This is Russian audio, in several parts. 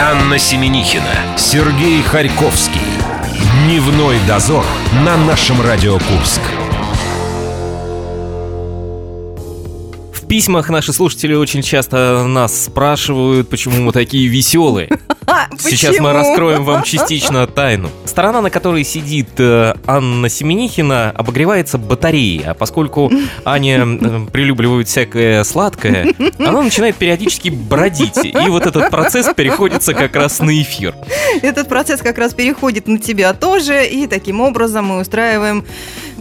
Анна Семенихина, Сергей Харьковский. Дневной дозор на нашем Радио Курск. В письмах наши слушатели очень часто нас спрашивают, почему мы такие веселые. Сейчас мы раскроем вам частично тайну. Сторона, на которой сидит э, Анна Семенихина, обогревается батареей, а поскольку Аня э, прелюбливает всякое сладкое, она начинает периодически бродить, и вот этот процесс переходится как раз на эфир. Этот процесс как раз переходит на тебя тоже, и таким образом мы устраиваем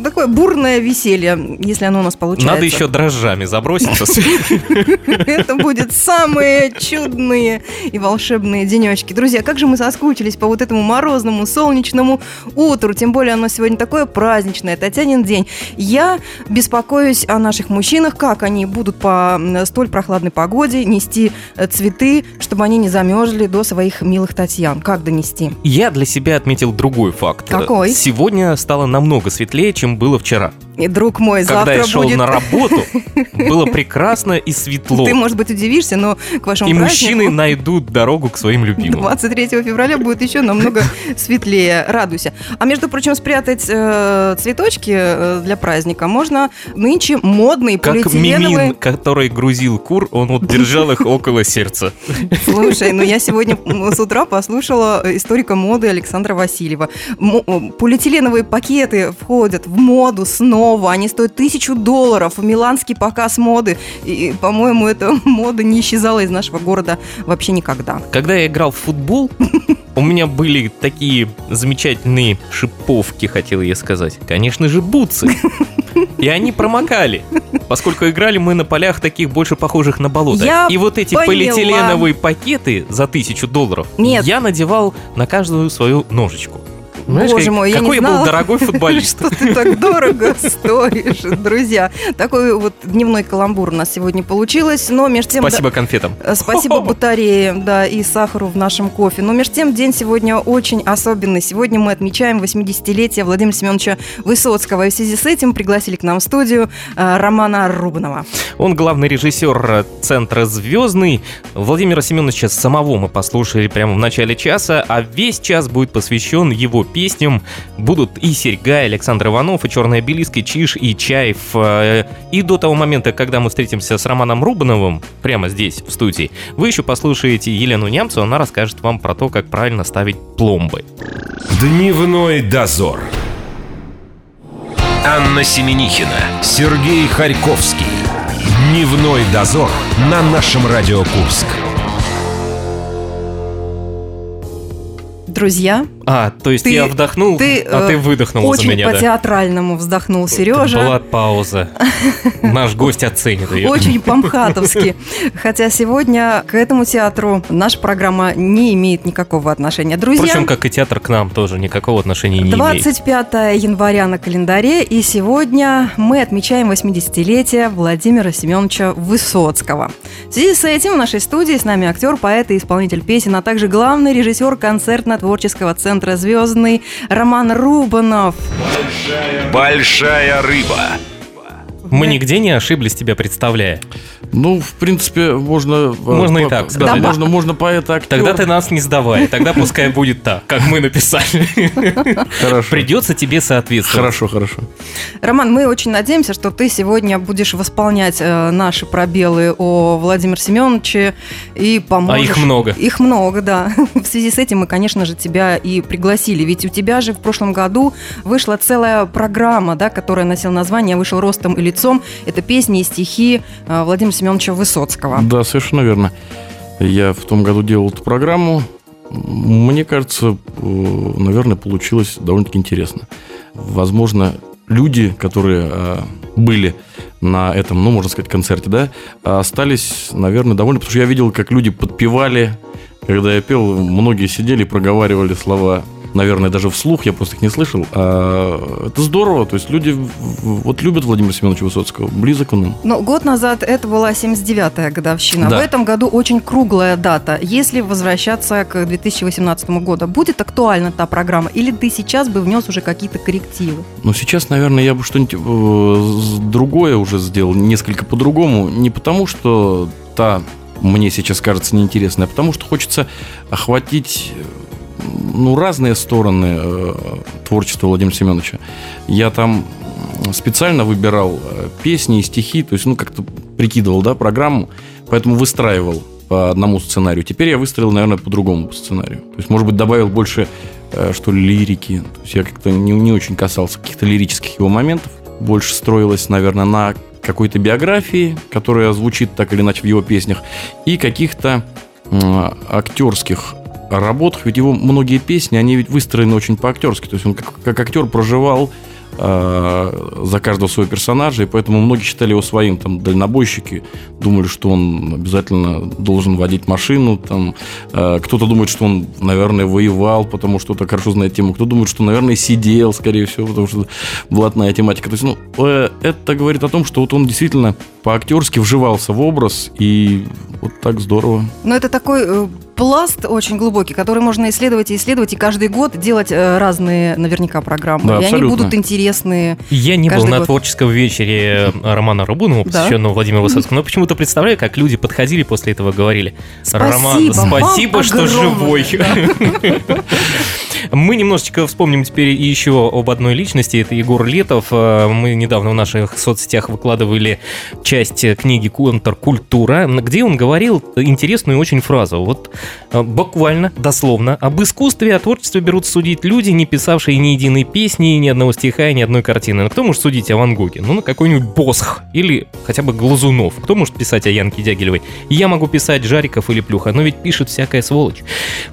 такое бурное веселье, если оно у нас получается. Надо еще дрожжами заброситься. Это будет самые чудные и волшебные денечки. Друзья, как же мы соскучились по вот этому морозному, солнечному утру. Тем более оно сегодня такое праздничное, Татьянин день. Я беспокоюсь о наших мужчинах, как они будут по столь прохладной погоде нести э, цветы, чтобы они не замерзли до своих милых Татьян. Как донести? Я для себя отметил другой факт. Какой? Сегодня стало намного светлее, чем было вчера. И, друг мой, Когда завтра я шел будет... на работу, было прекрасно и светло. Ты, может быть, удивишься, но к вашему И празднику... мужчины найдут дорогу к своим любимым. 23 февраля будет еще намного светлее. Радуйся. А между прочим, спрятать э, цветочки э, для праздника можно нынче модные Как полиэтиленовые. Мимин, который грузил кур, он вот держал их около сердца. Слушай, ну я сегодня м, с утра послушала историка моды Александра Васильева. Э, полиэтиленовые пакеты входят в моду снова. Они стоят тысячу долларов. Миланский показ моды. И, по-моему, эта мода не исчезала из нашего города вообще никогда. Когда я играл в футбол, у меня были такие замечательные шиповки, хотел я сказать. Конечно же, бутсы. И они промокали, поскольку играли мы на полях таких больше похожих на болото. Я И вот эти поняла. полиэтиленовые пакеты за тысячу долларов Нет. я надевал на каждую свою ножечку. Знаешь, Боже мой, я какой не я был знала, дорогой футболист. Что ты так дорого стоишь, друзья. Такой вот дневной каламбур у нас сегодня получилось. Но между тем... Спасибо конфетам. э, Спасибо батарее, да, и сахару в нашем кофе. Но между тем день сегодня очень особенный. Сегодня мы отмечаем 80-летие Владимира Семеновича Высоцкого. И в связи с этим пригласили к нам в студию э, Романа Рубанова. Он главный режиссер э, Центра «Звездный». Владимира Семеновича самого мы послушали прямо в начале часа, а весь час будет посвящен его песням. Будут и Серьга, и Александр Иванов, и Черная Белиска, и Чиж, и Чаев. э, И до того момента, когда мы встретимся с Романом Рубановым, прямо здесь, в студии, вы еще послушаете Елену Нямцу, она расскажет вам про то, как правильно ставить пломбы. Дневной дозор. Анна Семенихина, Сергей Харьковский. Дневной дозор на нашем Радио Курск. Друзья, А, то есть Ты- я вдохнул, ты, а э, ты выдохнул за очень меня, да? по-театральному вздохнул Сережа. Была пауза. Наш гость оценит ее. Очень по-мхатовски. Хотя сегодня к этому театру наша программа не имеет никакого отношения. Друзья, Впрочем, как и театр к нам тоже никакого отношения не имеет. 25 января на календаре, и сегодня мы отмечаем 80-летие Владимира Семеновича Высоцкого. В связи с этим в нашей студии с нами актер, поэт и исполнитель песен, а также главный режиссер концертно-творческого центра «Звездный» Роман Рубанов. Большая рыба. Мы нигде не ошиблись тебя представляя. Ну, в принципе, можно... э, Можно и так сказать, да. можно, можно поэта актер. Тогда ты нас не сдавай, тогда пускай будет так, как мы написали. Хорошо. Придется тебе соответствовать. Хорошо, хорошо. Роман, мы очень надеемся, что ты сегодня будешь восполнять э, наши пробелы о Владимире Семеновиче и поможешь. А их много. Их много, да. В связи с этим мы, конечно же, тебя и пригласили. Ведь у тебя же в прошлом году вышла целая программа, да, которая носила название «Вышел ростом и лицом». Это песни и стихи э, Владимира Семеновича Высоцкого. Да, совершенно верно. Я в том году делал эту программу. Мне кажется, э, наверное, получилось довольно-таки интересно. Возможно, люди, которые э, были на этом, ну, можно сказать, концерте, да, остались, наверное, довольны, потому что я видел, как люди подпевали, когда я пел, многие сидели и проговаривали слова, наверное, даже вслух, я просто их не слышал. А это здорово, то есть люди вот любят Владимира Семеновича Высоцкого, близок он им. Но год назад это была 79-я годовщина. Да. В этом году очень круглая дата. Если возвращаться к 2018 году, будет актуальна та программа? Или ты сейчас бы внес уже какие-то коррективы? Но сейчас, наверное, я бы что-нибудь э, другое уже сделал, несколько по-другому. Не потому, что та мне сейчас кажется неинтересной, а потому что хочется охватить ну, разные стороны э, творчества Владимира Семеновича. Я там специально выбирал э, песни и стихи, то есть, ну, как-то прикидывал, да, программу, поэтому выстраивал по одному сценарию. Теперь я выстроил, наверное, по другому сценарию. То есть, может быть, добавил больше, э, что ли, лирики. То есть, я как-то не, не очень касался каких-то лирических его моментов. Больше строилось, наверное, на какой-то биографии, которая звучит так или иначе в его песнях, и каких-то актерских работах, ведь его многие песни, они ведь выстроены очень по-актерски. То есть он как, как актер проживал э, за каждого своего персонажа, и поэтому многие считали его своим, там, дальнобойщики думали, что он обязательно должен водить машину, там, э, кто-то думает, что он, наверное, воевал, потому что это хорошо знает тему, кто думает, что, наверное, сидел, скорее всего, потому что блатная тематика. То есть, ну, э, это говорит о том, что вот он действительно по-актерски вживался в образ, и вот так здорово. Но это такой э, пласт очень глубокий, который можно исследовать и исследовать, и каждый год делать э, разные, наверняка, программы. Да, и абсолютно. они будут интересные. Я не был на год. творческом вечере Романа Рабунова, посвященного да? Владимиру Высоцкому, но почему-то представляю, как люди подходили после этого говорили. Спасибо, Роман, спасибо, что живой. Мы немножечко вспомним теперь еще об одной личности, это Егор Летов. Э, мы недавно в наших соцсетях выкладывали часть книги «Контркультура», где он говорил интересную очень фразу. Вот э, буквально, дословно, об искусстве, о творчестве берут судить люди, не писавшие ни единой песни, ни одного стиха, ни одной картины. Ну, кто может судить о Ван Гоге? Ну, на какой-нибудь Босх или хотя бы Глазунов. Кто может писать о Янке Дягилевой? Я могу писать Жариков или Плюха, но ведь пишет всякая сволочь.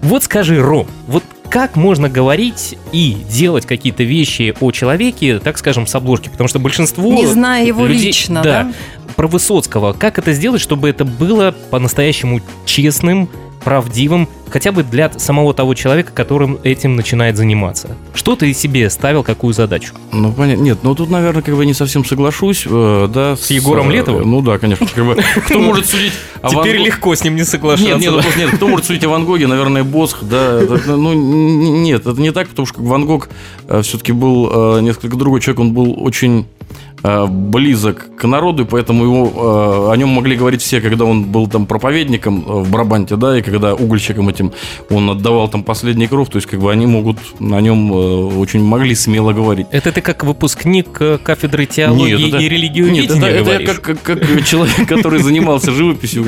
Вот скажи, Ром, вот как можно говорить и делать какие-то вещи о человеке, так скажем, с обложки? Потому что большинство... Не зная его людей, лично, да? да? Про Высоцкого. Как это сделать, чтобы это было по-настоящему честным, правдивым, хотя бы для самого того человека, которым этим начинает заниматься. Что ты себе ставил, какую задачу? Ну, понятно. Нет, ну тут, наверное, как бы не совсем соглашусь, э, да. С, с Егором Летовым? Ну да, конечно. Как бы, кто может судить о Теперь Ван... легко с ним не соглашаться. Нет, нет, да. нет, кто может судить о Ван Гоге? Наверное, Босх, да. Это, ну, нет, это не так, потому что Ван Гог э, все-таки был э, несколько другой человек, он был очень Э, близок к народу, и поэтому его, э, о нем могли говорить все, когда он был там проповедником э, в Брабанте, да, и когда угольщиком этим он отдавал там последний кровь, то есть как бы они могут на нем очень могли смело говорить. Это ты как выпускник кафедры теологии нет, это, и религиоведения Нет, это, это я как, как, как человек, который занимался живописью.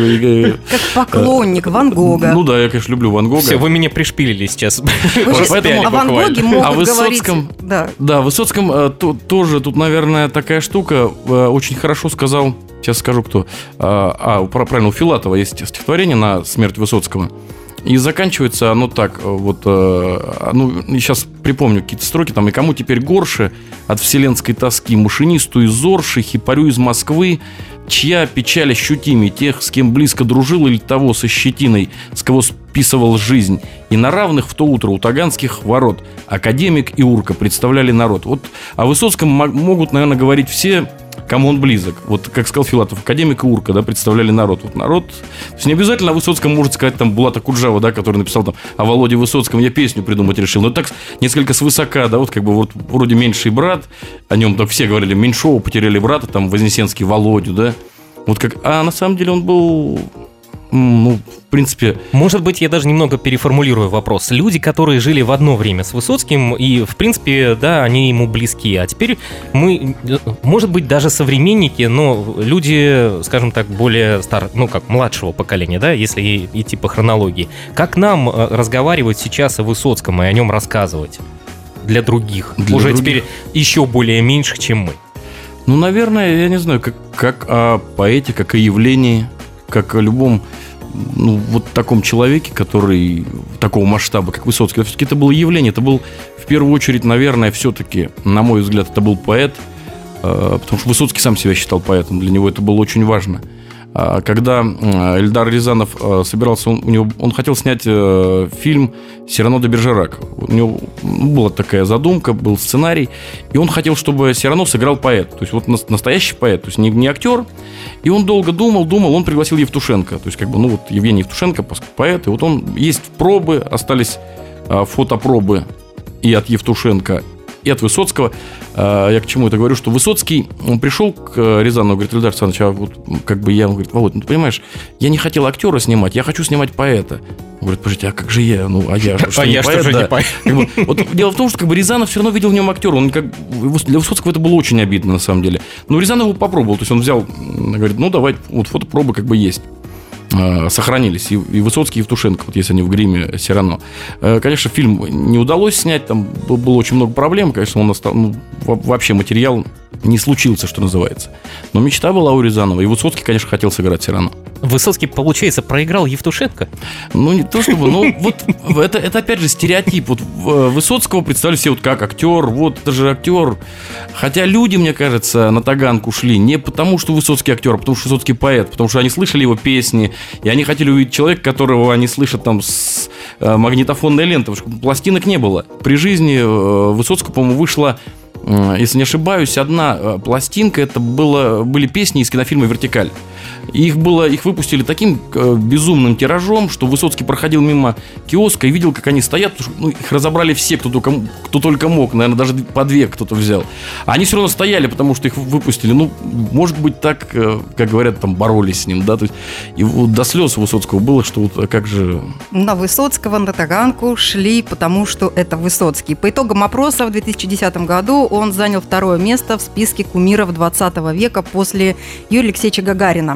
Как поклонник Ван Гога. Ну да, я, конечно, люблю Ван Гога. Все, вы меня пришпилили сейчас. Поэтому о Ван Гоге могут говорить... О Высоцком, да. Да, Высоцком тоже тут, наверное, такая штука, э, очень хорошо сказал, сейчас скажу кто, а, а правильно, у Филатова есть стихотворение на смерть Высоцкого. И заканчивается оно так, э, вот, э, ну, сейчас припомню какие-то строки, там, «И кому теперь горше от вселенской тоски, машинисту из Зорши, хипарю из Москвы, чья печаль ощутимее, тех, с кем близко дружил, или того со щетиной, с кого списывал жизнь, и на равных в то утро у Таганских ворот академик и урка представляли народ». Вот о Высоцком могут, наверное, говорить все, кому он близок. Вот, как сказал Филатов, академик и Урка, да, представляли народ. Вот народ... То есть не обязательно о Высоцком может сказать там Булата Куджава, да, который написал там о Володе Высоцком, я песню придумать решил. Но так несколько свысока, да, вот как бы вот вроде меньший брат, о нем там все говорили, Меньшова потеряли брата, там Вознесенский Володю, да. Вот как, а на самом деле он был ну, в принципе... Может быть, я даже немного переформулирую вопрос. Люди, которые жили в одно время с Высоцким, и, в принципе, да, они ему близки. А теперь мы, может быть, даже современники, но люди, скажем так, более стар, ну, как младшего поколения, да, если идти по хронологии. Как нам э, разговаривать сейчас о Высоцком и о нем рассказывать? Для других. Для Уже других. теперь еще более меньших, чем мы. Ну, наверное, я не знаю, как, как о поэте, как о явлении, как о любом ну, вот таком человеке, который такого масштаба, как Высоцкий, все-таки это было явление, это был в первую очередь, наверное, все-таки, на мой взгляд, это был поэт, э, потому что Высоцкий сам себя считал поэтом, для него это было очень важно – когда Эльдар Рязанов а, собирался, он, у него, он хотел снять э, фильм «Сирано де Бержерак». У него была такая задумка, был сценарий, и он хотел, чтобы Сирано сыграл поэт, то есть вот настоящий поэт, то есть не, не актер. И он долго думал, думал, он пригласил Евтушенко, то есть как бы, ну вот Евгений Евтушенко, поэт, и вот он, есть пробы, остались а, фотопробы и от Евтушенко, и от Высоцкого. А, я к чему это говорю, что Высоцкий, он пришел к Рязанову, говорит, Ильдар Александрович, а вот как бы я, он говорит, Володь, ну ты понимаешь, я не хотел актера снимать, я хочу снимать поэта. Он говорит, подождите, а как же я? Ну, а я что, А не я поэт? что Да. не поэт? Как бы, вот дело в том, что как бы Рязанов все равно видел в нем актера. Он как, для Высоцкого это было очень обидно, на самом деле. Но Рязанов его попробовал. То есть он взял, говорит, ну давай, вот фотопробы как бы есть. А, Сохранились и, и Высоцкий, и Евтушенко, вот если они в гриме Сирано. Э, Конечно, фильм не удалось снять, там было очень много проблем, конечно, он остал, ну, во- вообще материал не случился, что называется. Но мечта была у Рязанова, и Высоцкий, конечно, хотел сыграть Сирано. Высоцкий, получается, проиграл Евтушенко? Ну, не то чтобы, ну, вот это, это опять же стереотип. Вот в- Высоцкого представили все вот как актер, вот это же актер. Хотя люди, мне кажется, на Таганку шли не потому, что Высоцкий актер, а потому что Высоцкий поэт, потому что они слышали его песни, и они хотели увидеть человека, которого они слышат там с э, магнитофонной ленты, потому что пластинок не было. При жизни э, Высоцкого, по-моему, вышла э, если не ошибаюсь, одна э, пластинка, это было, были песни из кинофильма «Вертикаль». Их, было, их выпустили таким э, безумным тиражом, что Высоцкий проходил мимо киоска и видел, как они стоят. ну, их разобрали все, кто только, кто только мог. Наверное, даже по две кто-то взял. А они все равно стояли, потому что их выпустили. Ну, может быть, так, э, как говорят, там боролись с ним. Да? То есть, и вот до слез Высоцкого было, что вот а как же... На Высоцкого на Таганку шли, потому что это Высоцкий. По итогам опроса в 2010 году он занял второе место в списке кумиров 20 века после Юрия Алексеевича Гагарина.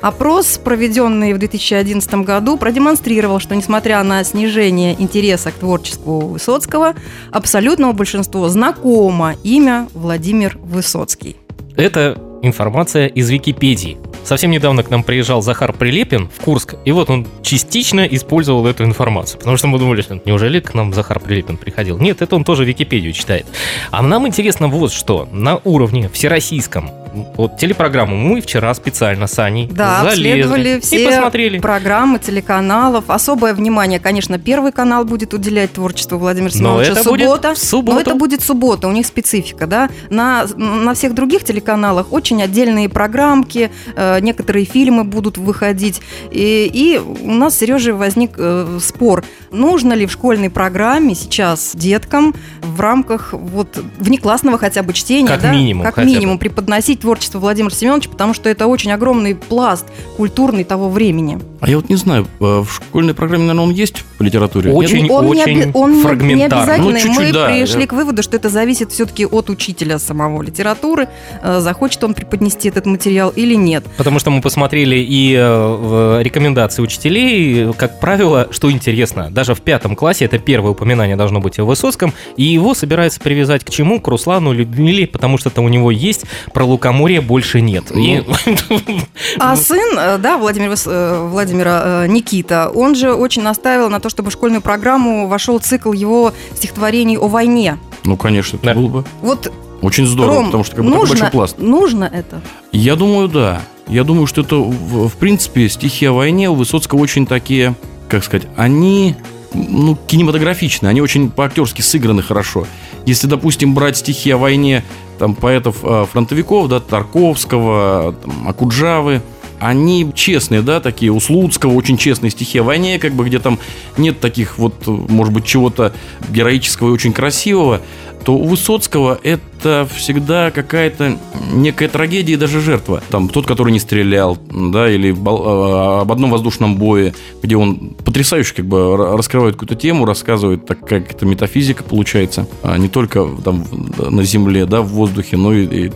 Опрос, проведенный в 2011 году, продемонстрировал, что несмотря на снижение интереса к творчеству Высоцкого, абсолютному большинству знакомо имя Владимир Высоцкий. Это информация из Википедии. Совсем недавно к нам приезжал Захар Прилепин в Курск, и вот он частично использовал эту информацию. Потому что мы думали, что неужели к нам Захар Прилепин приходил? Нет, это он тоже Википедию читает. А нам интересно вот что. На уровне всероссийском вот телепрограмму мы вчера специально с Аней Да, залезли все и посмотрели. программы телеканалов. Особое внимание, конечно, Первый канал будет уделять творчеству Владимира Но Семеновича. это будет суббота. в субботу. Но это будет суббота, у них специфика, да. На, на всех других телеканалах очень отдельные программки, э, некоторые фильмы будут выходить. И, и у нас с Сережей возник э, спор, нужно ли в школьной программе сейчас деткам в рамках вот внеклассного хотя бы чтения, Как да, минимум как хотя бы. минимум преподносить творчество Владимира Семеновича, потому что это очень огромный пласт культурный того времени. А я вот не знаю, э, в школьной программе, наверное, он есть по литературе? Очень, Нет? он не, очень оби- он не- не фрагментарно. обязательно. Ну, и чуть-чуть, мы да. пришли Я- к выводу, что это зависит все-таки от учителя самого литературы, э, захочет он преподнести этот материал или нет. Потому что мы посмотрели и э, рекомендации учителей, как правило, что интересно, даже в пятом классе, это первое упоминание должно быть о Высоцком, и его собираются привязать к чему? К Руслану Людмиле, потому что там у него есть, про лукоморье больше нет. И- А сын, да, Владимир, э, Владимира э, Никита, он же очень настаивал на то, чтобы в школьную программу вошел цикл его стихотворений о войне. Ну, конечно, это Да. было бы Вот, очень здорово, Ром, потому что как бы такой нужно, большой пласт. нужно это? Я думаю, да. Я думаю, что это, в, в принципе, стихи о войне у Высоцкого очень такие, как сказать, они ну, кинематографичные, они очень по-актерски сыграны хорошо. Если, допустим, брать стихи о войне там, поэтов э, да, Тарковского, там, Акуджавы, они честные, да, такие, у Слуцкого очень честные стихи о войне, как бы, где там нет таких вот, может быть, чего-то героического и очень красивого, то у Высоцкого это всегда какая-то некая трагедия и даже жертва. Там тот, который не стрелял, да, или э, об одном воздушном бое, где он потрясающе как бы ра- раскрывает какую-то тему, рассказывает, так как это метафизика получается, а не только там на земле, да, в воздухе, но и, и-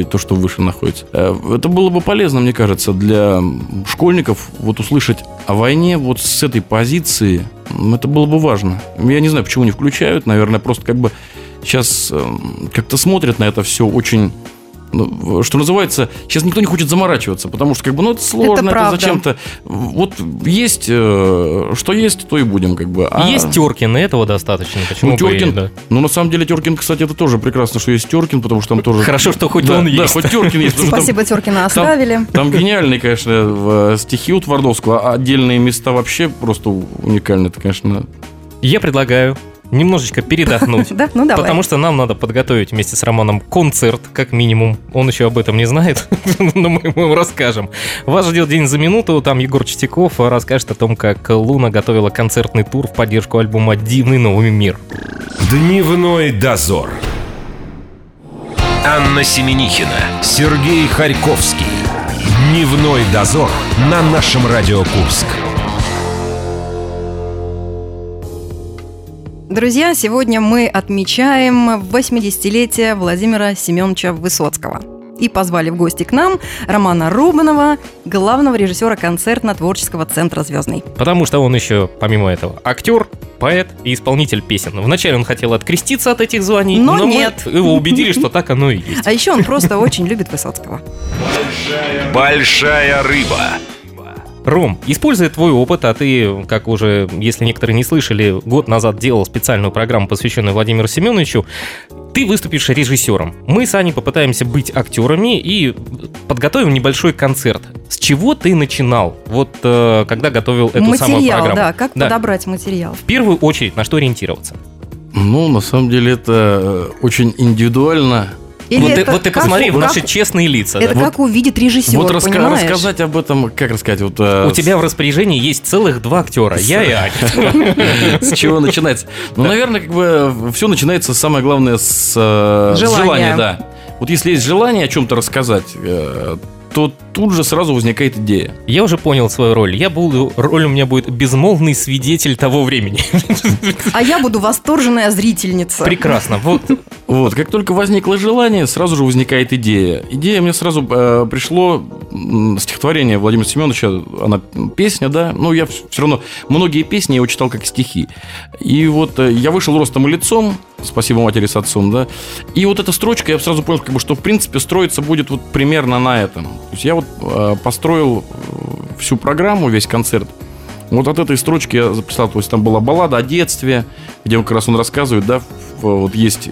и то, что выше находится. Э, Это было бы полезно, мне кажется, для школьников вот услышать о войне вот с этой позиции, это было бы важно. Я не знаю, почему не включают, наверное, просто как бы сейчас эм, как-то смотрят на это все очень ну, что называется, сейчас никто не хочет заморачиваться, потому что, как бы, ну, это сложно, Это это, зачем-то. Вот есть, э, что есть, то и будем, как бы. А- Есть Теркин, и этого достаточно. Почему ну, и- Теркин, да. ну, на самом деле, Теркин, кстати, это тоже прекрасно, что есть Теркин, потому что там тоже... Хорошо, что хоть Да, он да, есть. хоть Теркин есть. что там- Спасибо, Теркина оставили. там гениальные, конечно, в- стихи у Твардовского, а отдельные места вообще просто уникальные. Это, конечно, Я предлагаю немножечко передохнуть. Да, ну давай. Потому что нам надо подготовить вместе с Романом концерт, как минимум. Он еще об этом не знает, но мы ему расскажем. Вас ждет день за минуту. Там Егор Чистяков расскажет о том, как Луна готовила концертный тур в поддержку альбома «Дивный новый мир». Дневной дозор. Анна Семенихина, Сергей Харьковский. Дневной дозор на нашем Радио Курск. Друзья, сегодня мы отмечаем 80-летие Владимира Семеновича Высоцкого. И позвали в гости к нам Романа Рубанова, главного режиссера концертно-творческого центра «Звездный». Потому что он еще, помимо этого, актер, поэт и исполнитель песен. Вначале он хотел откреститься от этих званий, Но мы нет. его убедили, что так оно и есть. А еще он просто очень любит Высоцкого. Большая рыба. Ром, используя твой опыт, а ты, как уже, если некоторые не слышали, год назад делал специальную программу, посвященную Владимиру Семеновичу, ты выступишь режиссером. Мы с Аней попытаемся быть актерами и подготовим небольшой концерт. С чего ты начинал, вот э, когда готовил эту самую материал, программу? да, как подобрать материал. В первую очередь, на что ориентироваться? Ну, на самом деле, это э, очень индивидуально. Или вот, ты, это вот ты как- посмотри в как- наши честные лица. Это да. как увидит режиссер, вот раска- понимаешь? рассказать об этом, как рассказать, вот... э, У тебя в распоряжении есть целых два актера, я и Аня. С чего начинается? Ну, наверное, как бы все начинается, самое главное, с э, желания, да. Вот если есть желание о чем-то рассказать, э, то тут же сразу возникает идея. Я уже понял свою роль. Я буду, роль у меня будет безмолвный свидетель того времени. А я буду восторженная зрительница. Прекрасно. Вот Вот, как только возникло желание, сразу же возникает идея. Идея мне сразу э, пришло стихотворение Владимира Семеновича, она песня, да, но я все равно многие песни я его читал как стихи. И вот э, я вышел ростом и лицом, спасибо матери с отцом, да, и вот эта строчка, я сразу понял, как бы, что в принципе строиться будет вот примерно на этом. То есть я вот э, построил э, всю программу, весь концерт, вот от этой строчки я записал, то есть там была баллада о детстве, где он как раз он рассказывает, да, в- вот есть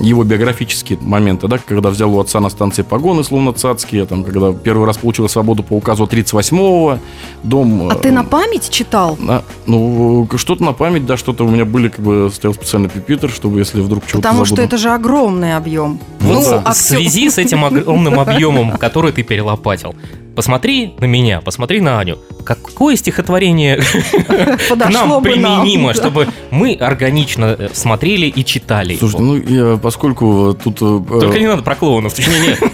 его биографические моменты, да, когда взял у отца на станции погоны, словно цацкие, там, когда первый раз получил свободу по указу 38-го, дом... А э, ты на память читал? на- ну, что-то на память, да, что-то у меня были, как бы, стоял специальный пипитер, чтобы, если вдруг чего-то Потому что забуду. это же огромный объем. Вот ну, в актер- связи с этим огромным объемом, который ты перелопатил, посмотри на меня, посмотри на Аню. Какое стихотворение к нам применимо, чтобы мы органично э, смотрели и читали Слушай, его? ну, я, поскольку тут... э, Только не надо про клоунов.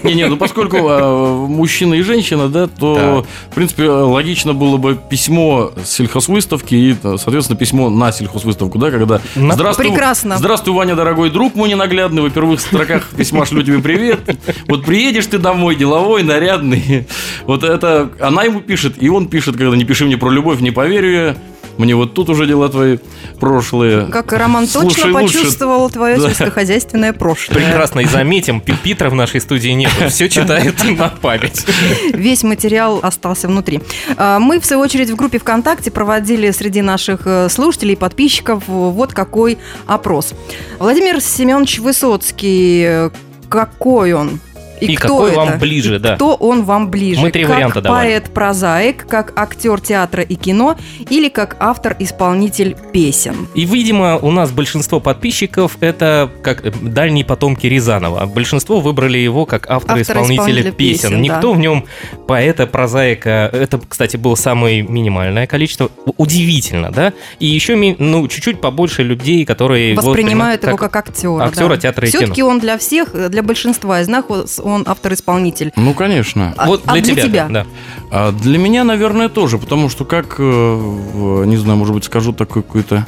Не, не, ну поскольку э, мужчина и женщина, да, то, в принципе, э, логично было бы письмо с сельхозвыставки и, э, соответственно, письмо на сельхозвыставку, да, когда «Здравствуй, Прекрасно. Здравствуй, Ваня, дорогой друг мой ненаглядный, во первых строках письма шлю тебе привет. Вот приедешь ты домой, деловой, нарядный. Вот это она ему пишет, и он пишет, когда не пиши мне про любовь, не поверю я. Мне вот тут уже дела твои прошлые. Как Роман точно Слушай лучше. почувствовал твое Да. сельскохозяйственное прошлое. Прекрасно, и заметим, Питера в нашей студии нет, все читает на память. Весь материал остался внутри. А, Мы, в свою очередь, в группе ВКонтакте проводили среди наших э, слушателей и подписчиков вот какой опрос. Владимир Семенович Высоцкий, э, какой он? И кто какой это? вам ближе, И да. Кто он вам ближе? Мы три как варианта давали. поэт-прозаик, как актер театра и кино или как автор-исполнитель песен? И, видимо, у нас большинство подписчиков это как э, дальние потомки Рязанова. Большинство выбрали его как автора-исполнителя Автора-исполнителя песен. песен, Никто в нем поэта, прозаика. Это, кстати, было самое минимальное количество. Удивительно, да? И еще, ну, чуть-чуть побольше людей, которые его Воспринимают его как- как актера. актера театра и кино. Все-таки он для всех, для большинства из нас он автор-исполнитель. Ну, конечно. А- Вот а для, для тебя, тебя? да. А для меня, наверное, тоже, потому что как, э, не знаю, может быть, скажу такой какой-то...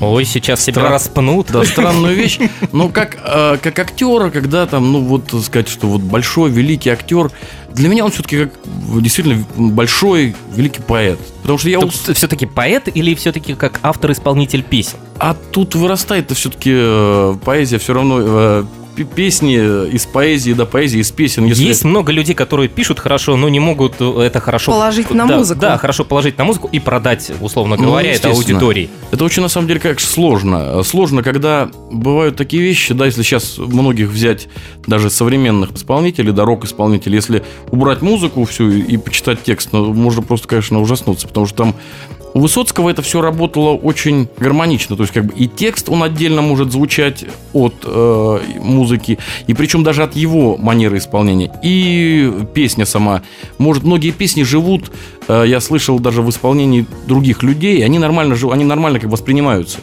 Ой, сейчас себя Стра- распнут. Да, странную вещь. Но как, э, как актера, когда там, ну вот сказать, что вот большой, великий актер, для меня он все-таки как действительно большой, великий поэт. Потому что я... ус- все-таки поэт или все-таки как автор-исполнитель песен? А тут вырастает-то все-таки поэзия все равно... э, Песни из поэзии до поэзии, из песен. Если... Есть много людей, которые пишут хорошо, но не могут э, это хорошо Положить на Да, музыку. Да, хорошо положить на музыку и продать, условно Ну, говоря, это естественно. аудитории. Это очень, на самом деле, как сложно. Сложно, когда бывают такие вещи, да, если сейчас многих взять, даже современных исполнителей, да, рок-исполнителей, если убрать музыку всю и, и почитать текст, ну, можно просто, конечно, ужаснуться, потому что там у Высоцкого это все работало очень гармонично. То есть, как бы и текст, он отдельно может звучать от э, музыки, и причем даже от его манеры исполнения. И песня сама. Может, многие песни живут, э, я слышал даже в исполнении других людей, они нормально, жив- они нормально как воспринимаются.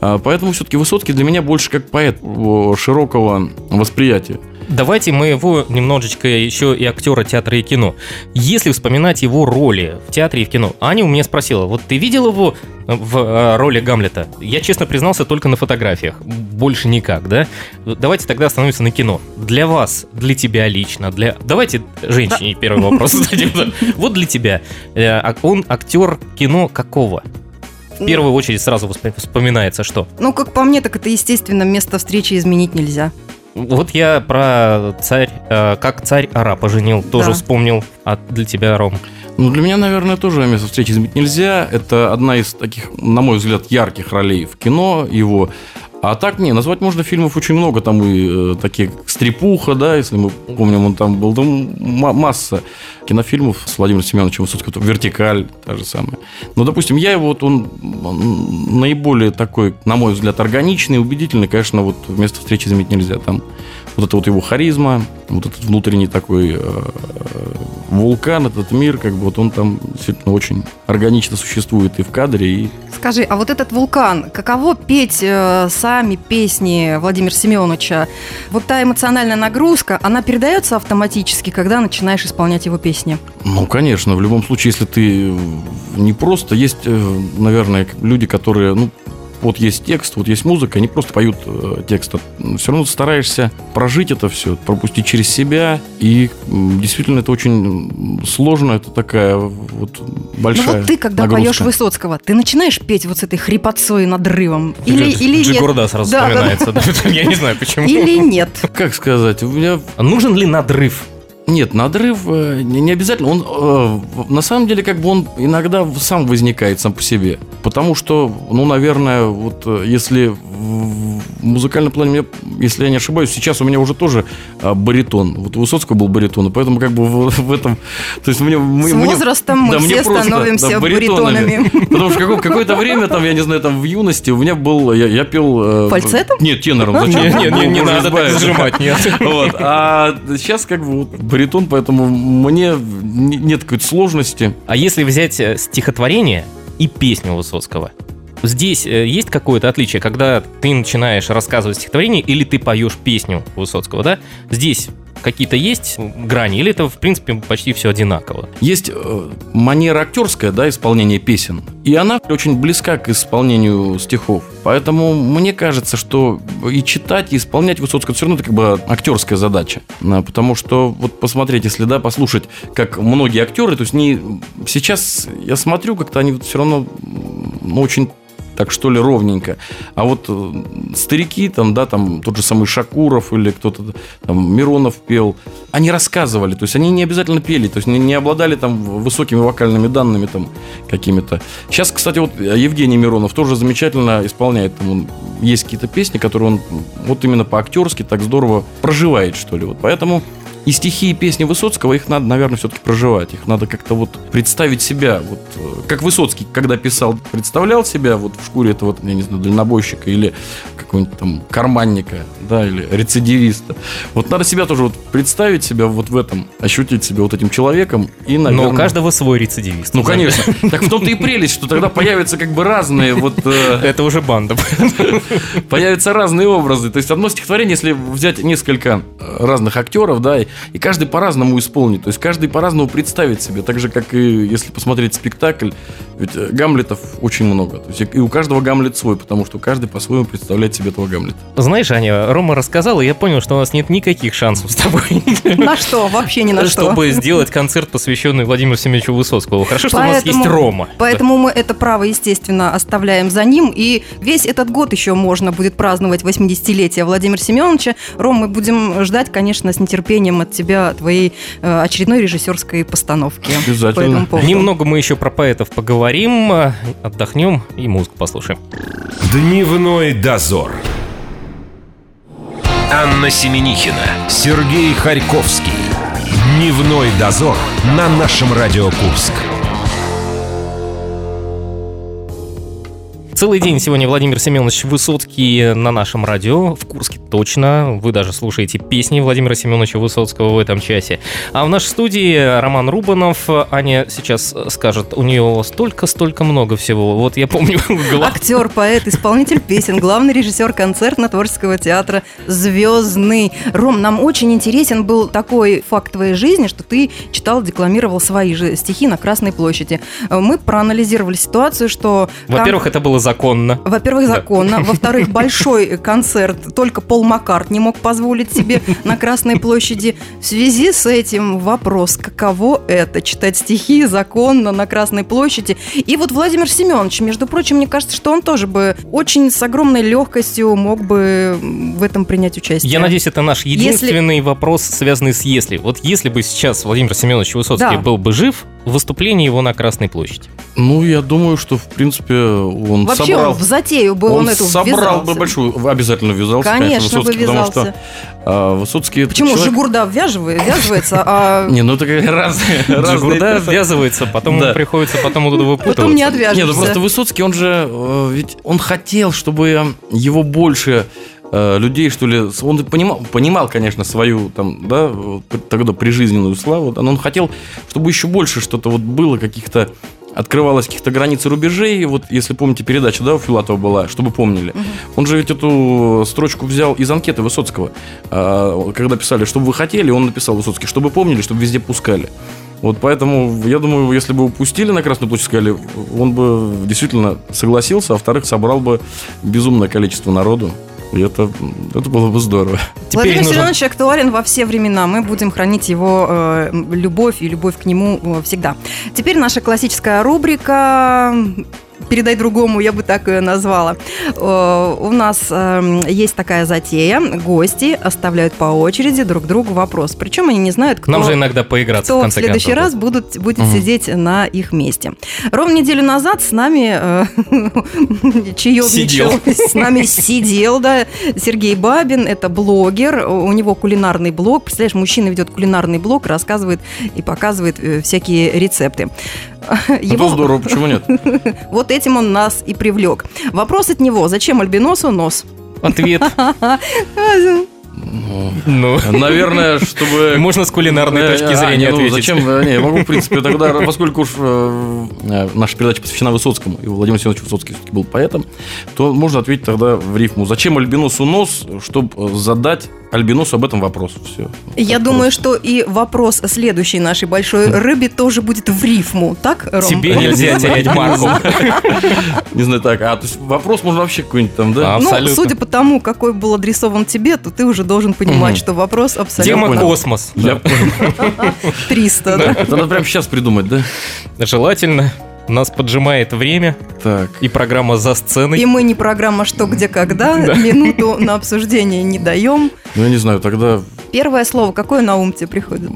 А, Поэтому все-таки Высоцкий для меня больше как поэт о, широкого восприятия. Давайте мы его немножечко еще и актера театра и кино. Если вспоминать его роли в театре и в кино, Аня у меня спросила, вот ты видел его в э, роли Гамлета? Я честно признался только на фотографиях, больше никак, да? Давайте тогда остановимся на кино. Для вас, для тебя лично, для... Давайте женщине первый вопрос зададим. Вот для тебя. Э, а Он актер кино какого? В первую очередь сразу вспоминается что? Ну, как по мне, так это, естественно, место встречи изменить нельзя. Вот я про царь, э, как царь арапа женил, тоже Да. вспомнил. А для тебя, Ром? Ну, для меня, наверное, тоже место встречи изменить нельзя. Это одна из таких, на мой взгляд, ярких ролей в кино его. А так, не, назвать можно фильмов очень много. Там и э, такие, «Стрепуха», да, если мы помним, он там был. Там ма- масса кинофильмов с Владимиром Семеновичем Высоцким. «Вертикаль» та же самая. Ну, допустим, я его, вот он, он наиболее такой, на мой взгляд, органичный, убедительный. Конечно, вот место встречи изменить нельзя. Там вот это вот его харизма, вот этот внутренний такой э, вулкан, этот мир, как бы вот он там действительно очень органично существует и в кадре, и Скажи, а вот этот вулкан, каково петь э, сами песни Владимира Семеновича? Вот та эмоциональная нагрузка, она передается автоматически, когда начинаешь исполнять его песни? Ну, конечно, в любом случае, если ты не просто... Есть, э, наверное, люди, которые, ну, вот есть текст, вот есть музыка, они просто поют э, текст. Все равно стараешься прожить это все, пропустить через себя. И действительно это очень сложно, это такая вот большая ну вот ты, когда нагрузка. поешь Высоцкого, ты начинаешь петь вот с этой хрипотцой надрывом? Или, или нет? Джигурда сразу Да, да, да. вспоминается. да. Я не знаю, почему. Или нет? Как сказать, у меня Нужен ли надрыв? Нет, надрыв э, не, обязательно. Он э, на самом деле как бы он иногда сам возникает сам по себе, потому что, ну, наверное, вот э, если в музыкальном плане, мне, если я не ошибаюсь, сейчас у меня уже тоже э, баритон. Вот у Высоцкого был баритон, и поэтому как бы в, в этом, то есть мне, мы- С мне- возрастом мы да, мне все просто, становимся да, баритонами. Потому что какое- какое-то время, там, я не знаю, там в юности у меня был, я, я пел... э, Фальцетом? Нет, тенором. Зачем? Не, не, не, не Боже, надо так зажимать, нет. Вот. А сейчас как бы вот баритон, поэтому мне не- нет какой-то сложности. А если взять э, стихотворение и песню Высоцкого? Здесь э, есть какое-то отличие, когда ты начинаешь рассказывать стихотворение или ты поешь песню Высоцкого, да? Здесь какие-то есть грани, или это, в принципе, почти все одинаково? Есть э, манера актерская, да, исполнения песен, и она очень близка к исполнению стихов. Поэтому мне кажется, что и читать, и исполнять Высоцкого все равно это как бы актерская задача. А, Потому что, вот посмотреть, если, да, послушать, как многие актеры, то есть не... Сейчас я смотрю, как-то они все равно очень так что ли ровненько. А вот э, старики, там, да, там тот же самый Шакуров или кто-то там Миронов пел, они рассказывали, то есть они не обязательно пели, то есть не, не обладали там высокими вокальными данными там какими-то. Сейчас, кстати, вот Евгений Миронов тоже замечательно исполняет, там он, есть какие-то песни, которые он вот именно по-актерски так здорово проживает, что ли. Вот поэтому и стихи, и песни Высоцкого, их надо, наверное, все-таки проживать. Их надо как-то вот представить себя. Вот, э, как Высоцкий, когда писал, представлял себя вот в шкуре этого, я не знаю, дальнобойщика или какого-нибудь там карманника, да, или рецидивиста. Вот надо себя тоже вот представить себя вот в этом, ощутить себя вот этим человеком и, наверное... Но у каждого свой рецидивист. Ну, конечно. Так в том-то и прелесть, что тогда появятся как бы разные вот... э, Это уже банда. появятся разные образы. То есть одно стихотворение, если взять несколько э, разных актеров, да, и, каждый по-разному исполнит, то есть каждый по-разному представит себе, так же, как и если посмотреть спектакль, ведь э, Гамлетов очень много. То есть и у каждого Гамлет свой, потому что каждый по-своему представляет себе этого Гамлета. Знаешь, Аня, Рома рассказал, и я понял, что у нас нет никаких шансов с тобой. На что? Вообще ни на что. Чтобы сделать концерт, посвященный Владимиру Семеновичу Высоцкому. Хорошо, что у нас есть Рома. Поэтому мы это право, естественно, оставляем за ним. И весь этот год еще можно будет праздновать 80-летие Владимира Семеновича. Ром, мы будем ждать, конечно, с нетерпением от тебя твоей э, очередной режиссерской постановки. Обязательно. По. Немного мы еще про поэтов поговорим, э, отдохнем и музыку послушаем. Дневной дозор. Анна Семенихина, Сергей Харьковский. Дневной дозор на нашем Радио Курск. Целый день сегодня Владимир Семенович Высоцкий на нашем радио. В Курске точно. Вы даже слушаете песни Владимира Семеновича Высоцкого в этом часе. А в нашей студии Роман Рубанов. Аня сейчас скажет, у нее столько-столько много всего. Вот я помню... Актер, поэт, исполнитель песен, главный режиссер концертно-творческого театра «Звездный». Ром, нам очень интересен был такой факт твоей жизни, что ты читал, декламировал свои же стихи на Красной площади. Мы проанализировали ситуацию, что... Во-первых, это было законно. Во-первых, законно. Да. Во-вторых, большой концерт только Пол Маккарт не мог позволить себе на Красной площади. В связи с этим вопрос, каково это читать стихи законно на Красной площади. И вот Владимир Семенович, между прочим, мне кажется, что он тоже бы очень с огромной легкостью мог бы в этом принять участие. Я надеюсь, это наш единственный если... вопрос, связанный с «если». Вот если бы сейчас Владимир Семенович Высоцкий да. был бы жив, выступление его на Красной площади? Ну, я думаю, что, в принципе, он Вообще собрал... в затею бы он, он эту собрал ввязался. бы большую... Обязательно ввязался, конечно, конечно Высоцкий, бы ввязался. потому что а, Высоцкий... Почему? Человек... Жигурда ввязывается, а... Не, ну это разные... Жигурда ввязывается, потом приходится потом оттуда выпутываться. Потом не отвяжешься. Нет, ну просто Высоцкий, он же... Э, ведь он хотел, чтобы его больше Э, людей, что ли, он понимал, понимал, конечно, свою там, да, тогда прижизненную славу, но он хотел, чтобы еще больше что-то вот было, каких-то открывалось каких-то границ и рубежей. Вот если помните, передача, да, у Филатова была, чтобы помнили. Угу. Он же ведь эту строчку взял из анкеты Высоцкого. А, когда писали, что бы вы хотели, он написал Высоцкий, чтобы помнили, чтобы везде пускали. Вот поэтому, я думаю, если бы упустили на Красную площадь, сказали, он бы действительно согласился, а во-вторых, собрал бы безумное количество народу. И это, это было бы здорово. Владимир нужно... Семенович актуален во все времена. Мы будем хранить его э, любовь и любовь к нему э, всегда. Теперь наша классическая рубрика передай другому, я бы так ее назвала. У нас эм, есть такая затея. Гости оставляют по очереди друг другу вопрос. Причем они не знают, кто... Нам же иногда поиграться, кто в конце в следующий концов. раз будут, будет угу. сидеть на их месте. Ровно неделю назад с нами э, чаевничал, с нами сидел, да, Сергей Бабин, это блогер, у него кулинарный блог. Представляешь, мужчина ведет кулинарный блог, рассказывает и показывает э, всякие рецепты. Его... Это здорово, почему нет? Вот этим он нас и привлек. Вопрос от него. Зачем альбиносу нос? Ответ. Ну, наверное, чтобы... Можно с кулинарной э, точки зрения а, не, ну, ответить. Зачем? Э, не, я могу, в принципе, тогда, поскольку уж э, э, наша передача посвящена Высоцкому, и Владимир Семенович Высоцкий был поэтом, то можно ответить тогда в рифму. Зачем альбиносу нос, чтобы задать альбиносу об этом вопрос? Все. Я так думаю, просто. что и вопрос следующей нашей большой рыбе тоже будет в рифму, так, Ром? Тебе нельзя терять марку. Не знаю, так, а то есть вопрос можно вообще какой-нибудь там, да? Ну, судя по тому, какой был адресован тебе, то ты уже должен понимать, что вопрос абсолютно... Тема космос. Я понял. 300, да? Это надо прямо сейчас придумать, да? Желательно. Нас поджимает время. Так. И программа за сценой. И мы не программа «Что, где, когда». Минуту на обсуждение не даем. Ну, я не знаю, тогда... Первое слово, какое на ум тебе приходит?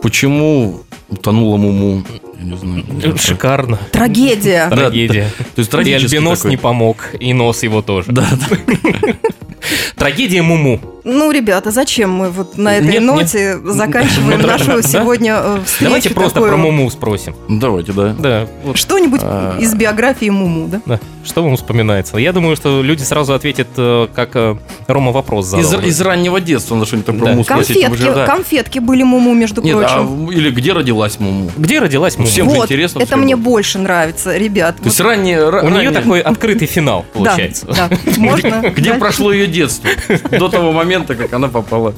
Почему утонула Муму? Я не знаю. Шикарно. Трагедия. Трагедия. То есть И альбинос не помог, и нос его тоже. Да. Трагедия Муму. Ну, ребята, зачем мы вот на этой нет, ноте нет. заканчиваем нашу сегодня э, встречу? Давайте просто про Муму спросим. Давайте, да. Да. Вот. Что-нибудь а... из биографии Муму, да? Да. Что вам вспоминается? Я думаю, что люди сразу ответят, э, как э, Рома вопрос задал. Из, из раннего детства надо что-нибудь про да. Муму спросить. Конфетки, да. конфетки были Муму, между нет, прочим. А, или где родилась Муму? Где родилась Муму? Всем вот, же интересно. Это мне больше нравится, ребят. То есть ранее... У ранее... нее такой открытый финал, получается. Да, можно. Где прошло ее детство? До того момента, как она попала.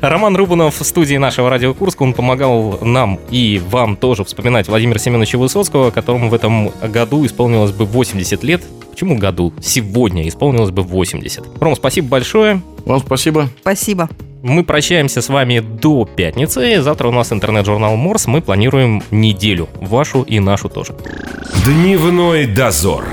Роман Рубанов в студии нашего радио Курска, он помогал нам и вам тоже вспоминать Владимира Семеновича Высоцкого, которому в этом году исполнилось бы 80 лет. Почему году? Сегодня исполнилось бы 80. Ром, спасибо большое. Вам спасибо. Спасибо. Мы прощаемся с вами до пятницы. Завтра у нас интернет-журнал Морс. Мы планируем неделю. Вашу и нашу тоже. Дневной дозор.